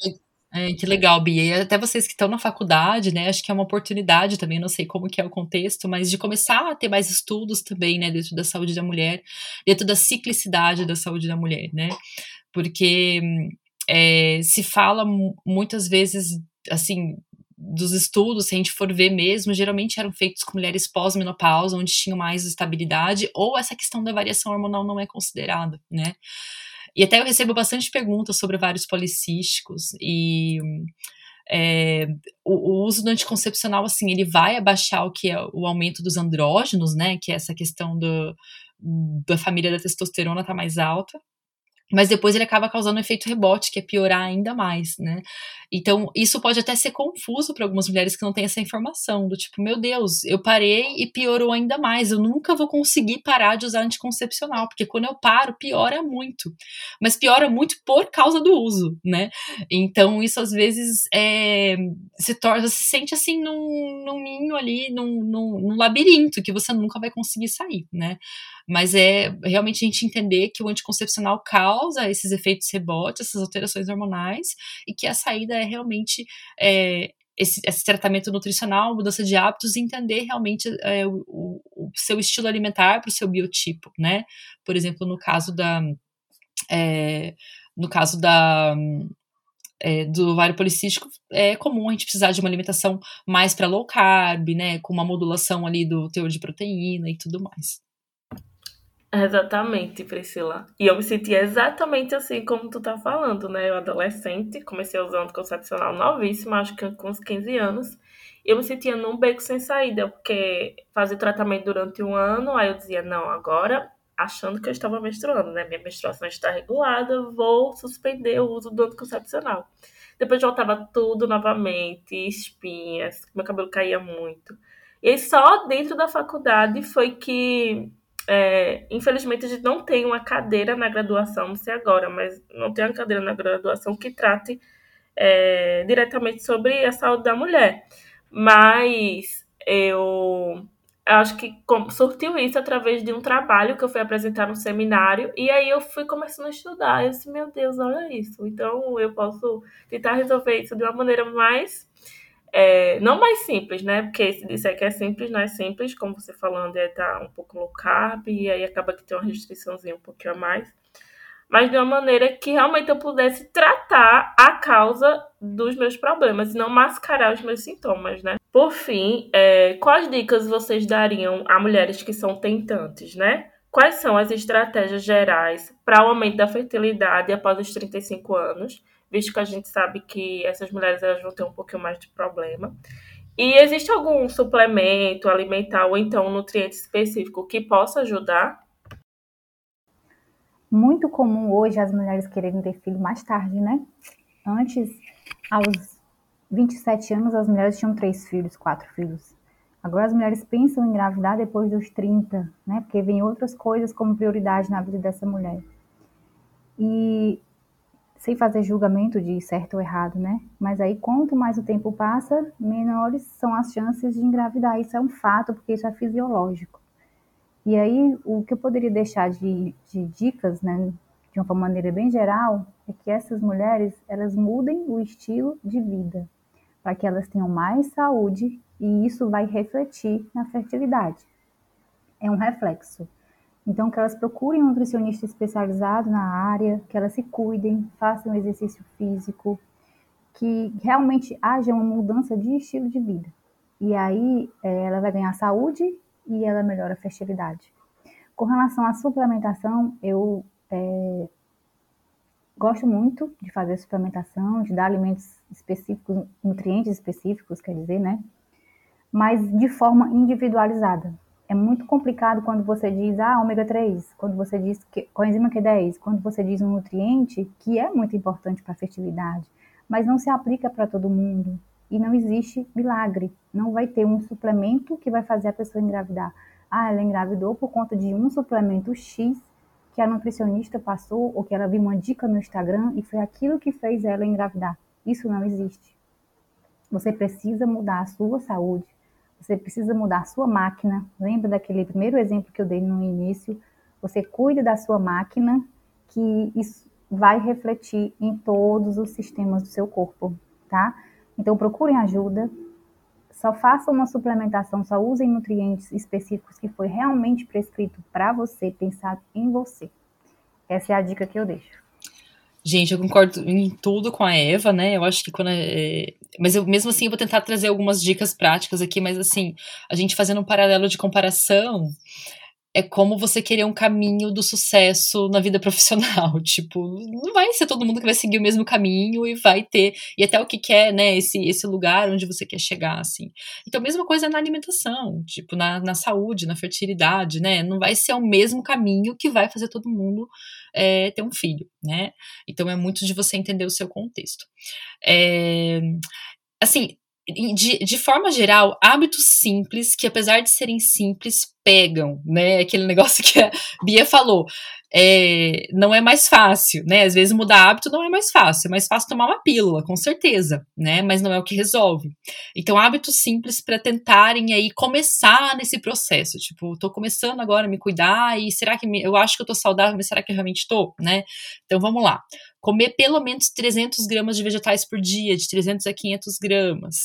é, que legal, Bia. E até vocês que estão na faculdade, né? Acho que é uma oportunidade também, não sei como que é o contexto, mas de começar a ter mais estudos também, né, dentro da saúde da mulher, dentro da ciclicidade da saúde da mulher, né? Porque é, se fala muitas vezes, assim, dos estudos, se a gente for ver mesmo, geralmente eram feitos com mulheres pós-menopausa, onde tinham mais estabilidade, ou essa questão da variação hormonal não é considerada, né? E até eu recebo bastante perguntas sobre vários policísticos e é, o, o, uso do anticoncepcional, assim, ele vai abaixar o que é o aumento dos andrógenos, né? Que é essa questão do, da família da testosterona tá mais alta, mas depois ele acaba causando um efeito rebote, que é piorar ainda mais, né? Então, isso pode até ser confuso para algumas mulheres que não têm essa informação, do tipo, meu Deus, eu parei e piorou ainda mais, eu nunca vou conseguir parar de usar anticoncepcional, porque quando eu paro, piora muito. Mas piora muito por causa do uso, né? Então, isso às vezes é, se torna, se sente assim num, num ninho ali, num, num, num labirinto, que você nunca vai conseguir sair, né? Mas é realmente a gente entender que o anticoncepcional causa esses efeitos rebotes, essas alterações hormonais, e que a saída é realmente é, esse, esse, tratamento nutricional, mudança de hábitos, entender realmente é, o, o, seu estilo alimentar para o seu biotipo, né? Por exemplo, no caso da. É, no caso da. É, do ovário policístico, é comum a gente precisar de uma alimentação mais para low carb, né? Com uma modulação ali do teor de proteína e tudo mais.
Exatamente, Priscila. E eu me senti exatamente assim como tu tá falando, né? Eu adolescente, comecei usando concepcional novíssima, acho que com uns 15 anos. E eu me sentia num beco sem saída, porque fazia tratamento durante um ano, aí eu dizia, não, agora, achando que eu estava menstruando, né? Minha menstruação está regulada, vou suspender o uso do anticoncepcional. Depois voltava tudo novamente, espinhas, meu cabelo caía muito. E só dentro da faculdade foi que é, infelizmente a gente não tem uma cadeira na graduação, não sei agora, mas não tem uma cadeira na graduação que trate é, diretamente sobre a saúde da mulher. Mas eu acho que surtiu isso através de um trabalho que eu fui apresentar no seminário, e aí eu fui começando a estudar. Eu disse, meu Deus, olha isso. Então eu posso tentar resolver isso de uma maneira mais. É, não mais simples, né? Porque se disser que é simples, não é simples, como você falando, é tá um pouco low carb, e aí acaba que tem uma restriçãozinha um pouquinho a mais mas de uma maneira que realmente eu pudesse tratar a causa dos meus problemas e não mascarar os meus sintomas, né? Por fim, é, quais dicas vocês dariam a mulheres que são tentantes, né? Quais são as estratégias gerais para o aumento da fertilidade após os 35 anos, visto que a gente sabe que essas mulheres elas vão ter um pouquinho mais de problema? E existe algum suplemento alimentar ou então um nutriente específico que possa ajudar?
muito comum hoje as mulheres quererem ter filho mais tarde, né? Antes, aos 27 anos, as mulheres tinham três filhos, quatro filhos. Agora as mulheres pensam em engravidar depois dos 30, né? Porque vem outras coisas como prioridade na vida dessa mulher. E sem fazer julgamento de certo ou errado, né? Mas aí, quanto mais o tempo passa, menores são as chances de engravidar. Isso é um fato, porque isso é fisiológico. E aí, o que eu poderia deixar de, de dicas, né, de uma maneira bem geral, é que essas mulheres, elas mudem o estilo de vida, para que elas tenham mais saúde e isso vai refletir na fertilidade. É um reflexo. Então, que elas procurem um nutricionista especializado na área, que elas se cuidem, façam exercício físico, que realmente haja uma mudança de estilo de vida. E aí, é, ela vai ganhar saúde e ela melhora a fertilidade. Com relação à suplementação, eu é, gosto muito de fazer suplementação, de dar alimentos específicos, nutrientes específicos, quer dizer, né? Mas de forma individualizada. É muito complicado quando você diz, ah, ômega 3, quando você diz que, coenzima Q10, quando você diz um nutriente que é muito importante para a fertilidade, mas não se aplica para todo mundo e não existe milagre. Não vai ter um suplemento que vai fazer a pessoa engravidar. Ah, ela engravidou por conta de um suplemento X que a nutricionista passou ou que ela viu uma dica no Instagram e foi aquilo que fez ela engravidar. Isso não existe. Você precisa mudar a sua saúde, você precisa mudar sua máquina. Lembra daquele primeiro exemplo que eu dei no início? Você cuida da sua máquina, que isso vai refletir em todos os sistemas do seu corpo, tá? Então procurem ajuda, só façam uma suplementação, só usem nutrientes específicos que foi realmente prescrito para você, pensado em você. Essa é a dica que eu deixo.
Gente, eu concordo em tudo com a Eva, né? Eu acho que quando. É... Mas eu mesmo assim eu vou tentar trazer algumas dicas práticas aqui, mas assim, a gente fazendo um paralelo de comparação, é como você querer um caminho do sucesso na vida profissional. Tipo, não vai ser todo mundo que vai seguir o mesmo caminho e vai ter, e até o que quer, né, esse, esse lugar onde você quer chegar, assim. Então, mesma coisa na alimentação, tipo, na, na saúde, na fertilidade, né? Não vai ser o mesmo caminho que vai fazer todo mundo é, ter um filho, né? Então, é muito de você entender o seu contexto. É, assim, de, de forma geral, hábitos simples, que apesar de serem simples, pegam, né? Aquele negócio que a Bia falou. É, não é mais fácil, né? Às vezes mudar hábito não é mais fácil, é mais fácil tomar uma pílula, com certeza, né? Mas não é o que resolve. Então, hábitos simples para tentarem aí começar nesse processo. Tipo, tô começando agora a me cuidar e será que me, eu acho que eu tô saudável, mas será que eu realmente tô, né? Então, vamos lá comer pelo menos 300 gramas de vegetais por dia, de 300 a 500 gramas.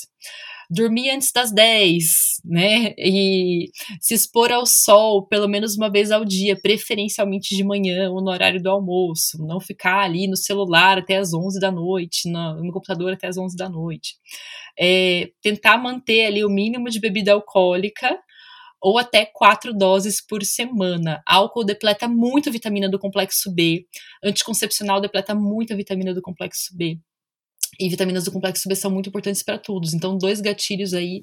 Dormir antes das 10, né? E se expor ao sol pelo menos uma vez ao dia, preferencialmente de manhã ou no horário do almoço. Não ficar ali no celular até as 11 da noite, no, no computador até as 11 da noite. É, tentar manter ali o mínimo de bebida alcoólica ou até quatro doses por semana. Álcool depleta muito vitamina do complexo B. Anticoncepcional depleta muito vitamina do complexo B. E vitaminas do complexo B são muito importantes para todos. Então, dois gatilhos aí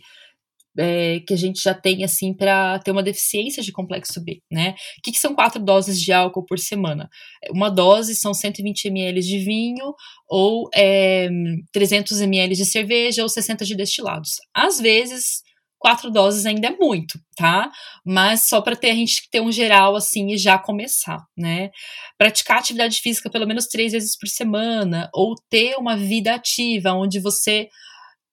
é, que a gente já tem assim para ter uma deficiência de complexo B, né? O que, que, são quatro doses de álcool por semana? Uma dose são 120 ml de vinho ou é, 300 ml de cerveja ou 60 de destilados. Às vezes quatro doses ainda é muito, tá? Mas só para ter a gente ter um geral assim e já começar, né? Praticar atividade física pelo menos três vezes por semana, ou ter uma vida ativa, onde você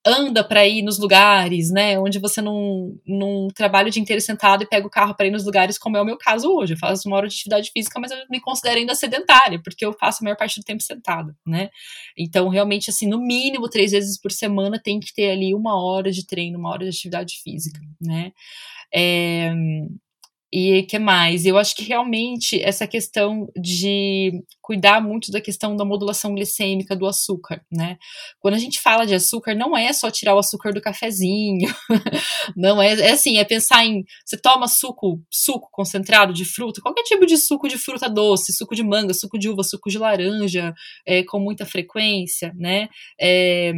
anda para ir nos lugares, né? Onde você não, não trabalha o dia inteiro sentado e pega o carro para ir nos lugares, como é o meu caso hoje. Eu faço uma hora de atividade física, mas eu me considero ainda sedentária, porque eu passo a maior parte do tempo sentada, né? Então, realmente, assim, no mínimo três vezes por semana tem que ter ali uma hora de treino, uma hora de atividade física, né? É, e que mais? Eu acho que realmente essa questão de cuidar muito da questão da modulação glicêmica do açúcar, né? Quando a gente fala de açúcar, não é só tirar o açúcar do cafezinho, não é, é assim, é pensar em você toma suco, suco concentrado de fruta, qualquer tipo de suco de fruta doce, suco de manga, suco de uva, suco de laranja, é, com muita frequência, né? É,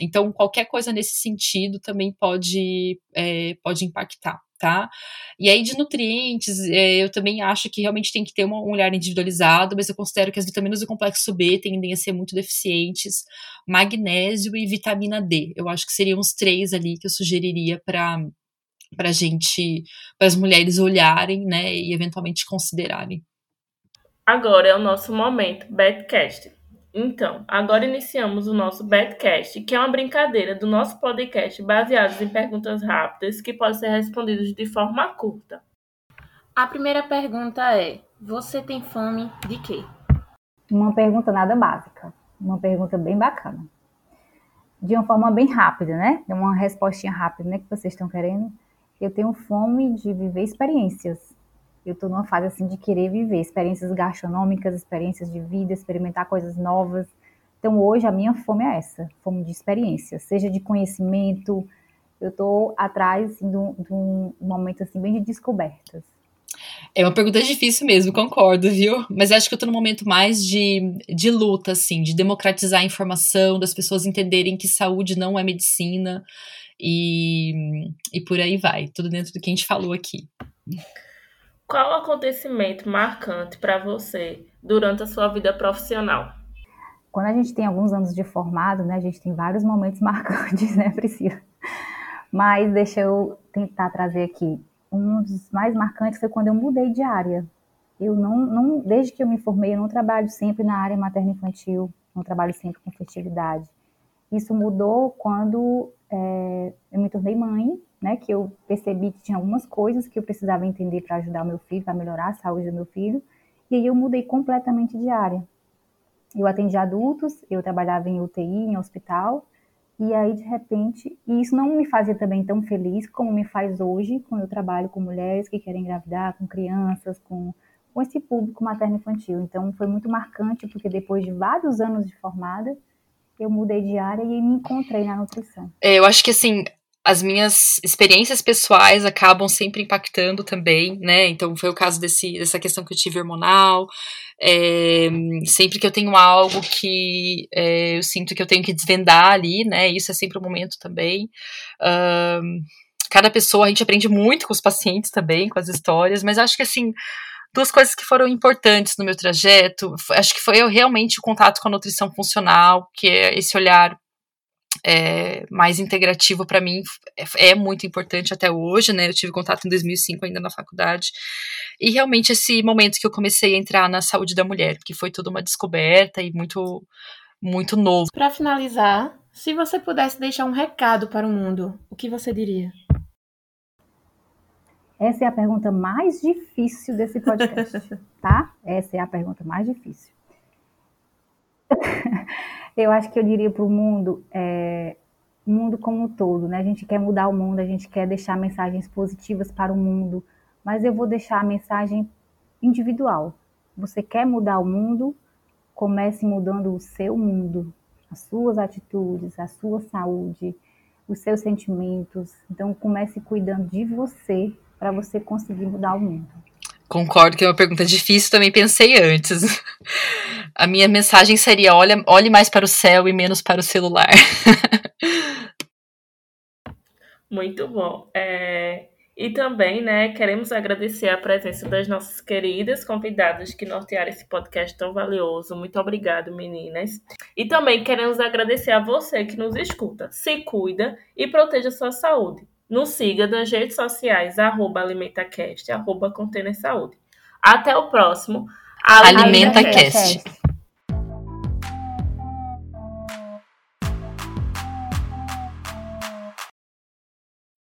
então qualquer coisa nesse sentido também pode é, pode impactar tá? E aí, de nutrientes, é, eu também acho que realmente tem que ter um olhar individualizado, mas eu considero que as vitaminas do complexo B tendem a ser muito deficientes, magnésio e vitamina D. Eu acho que seriam os três ali que eu sugeriria para para gente, para as mulheres olharem, né, e eventualmente considerarem.
Agora é o nosso momento, Betcast. Então, agora iniciamos o nosso Betcast, que é uma brincadeira do nosso podcast baseado em perguntas rápidas que podem ser respondidas de forma curta.
A primeira pergunta é: Você tem fome de quê?
Uma pergunta nada básica, uma pergunta bem bacana. De uma forma bem rápida, né? Uma respostinha rápida, né? Que vocês estão querendo. Eu tenho fome de viver experiências eu estou numa fase assim de querer viver experiências gastronômicas, experiências de vida, experimentar coisas novas. Então hoje a minha fome é essa, fome de experiência, seja de conhecimento. Eu estou atrás assim, de, um, de um momento assim bem de descobertas.
É uma pergunta difícil mesmo, concordo, viu? Mas acho que eu tô num momento mais de, de luta, assim, de democratizar a informação, das pessoas entenderem que saúde não é medicina e, e por aí vai. Tudo dentro do que a gente falou aqui.
Qual acontecimento marcante para você durante a sua vida profissional?
Quando a gente tem alguns anos de formado, né, a gente tem vários momentos marcantes, né, Priscila? Mas deixa eu tentar trazer aqui. Um dos mais marcantes foi quando eu mudei de área. Eu não, não desde que eu me formei, eu não trabalho sempre na área materno-infantil, não trabalho sempre com fertilidade. Isso mudou quando é, eu me tornei mãe né, que eu percebi que tinha algumas coisas que eu precisava entender para ajudar o meu filho, para melhorar a saúde do meu filho, e aí eu mudei completamente de área. Eu atendi adultos, eu trabalhava em UTI, em hospital, e aí de repente, e isso não me fazia também tão feliz como me faz hoje, quando eu trabalho com mulheres que querem engravidar, com crianças, com, com esse público materno-infantil. Então foi muito marcante, porque depois de vários anos de formada, eu mudei de área e me encontrei na nutrição.
É, eu acho que assim, as minhas experiências pessoais acabam sempre impactando também, né? Então foi o caso desse, dessa questão que eu tive hormonal. É, sempre que eu tenho algo que é, eu sinto que eu tenho que desvendar ali, né? Isso é sempre um momento também. Um, cada pessoa, a gente aprende muito com os pacientes também, com as histórias, mas acho que assim duas coisas que foram importantes no meu trajeto. Acho que foi eu, realmente o contato com a nutrição funcional, que é esse olhar é, mais integrativo para mim é, é, muito importante até hoje, né? Eu tive contato em 2005 ainda na faculdade. E realmente esse momento que eu comecei a entrar na saúde da mulher, que foi toda uma descoberta e muito muito novo.
Para finalizar, se você pudesse deixar um recado para o mundo, o que você diria?
Essa é a pergunta mais difícil desse podcast, tá? Essa é a pergunta mais difícil. eu acho que eu diria para o mundo, é, mundo como um todo, né? A gente quer mudar o mundo, a gente quer deixar mensagens positivas para o mundo, mas eu vou deixar a mensagem individual. Você quer mudar o mundo? Comece mudando o seu mundo, as suas atitudes, a sua saúde, os seus sentimentos. Então comece cuidando de você para você conseguir mudar o mundo.
Concordo que é uma pergunta difícil, também pensei antes. A minha mensagem seria: olha, olhe mais para o céu e menos para o celular.
Muito bom. É, e também, né, queremos agradecer a presença das nossas queridas convidadas que nortearam esse podcast tão valioso. Muito obrigado, meninas. E também queremos agradecer a você que nos escuta. Se cuida e proteja sua saúde. Nos siga nas redes sociais, arroba AlimentaCast, arroba Container Saúde. Até o próximo
AlimentaCast.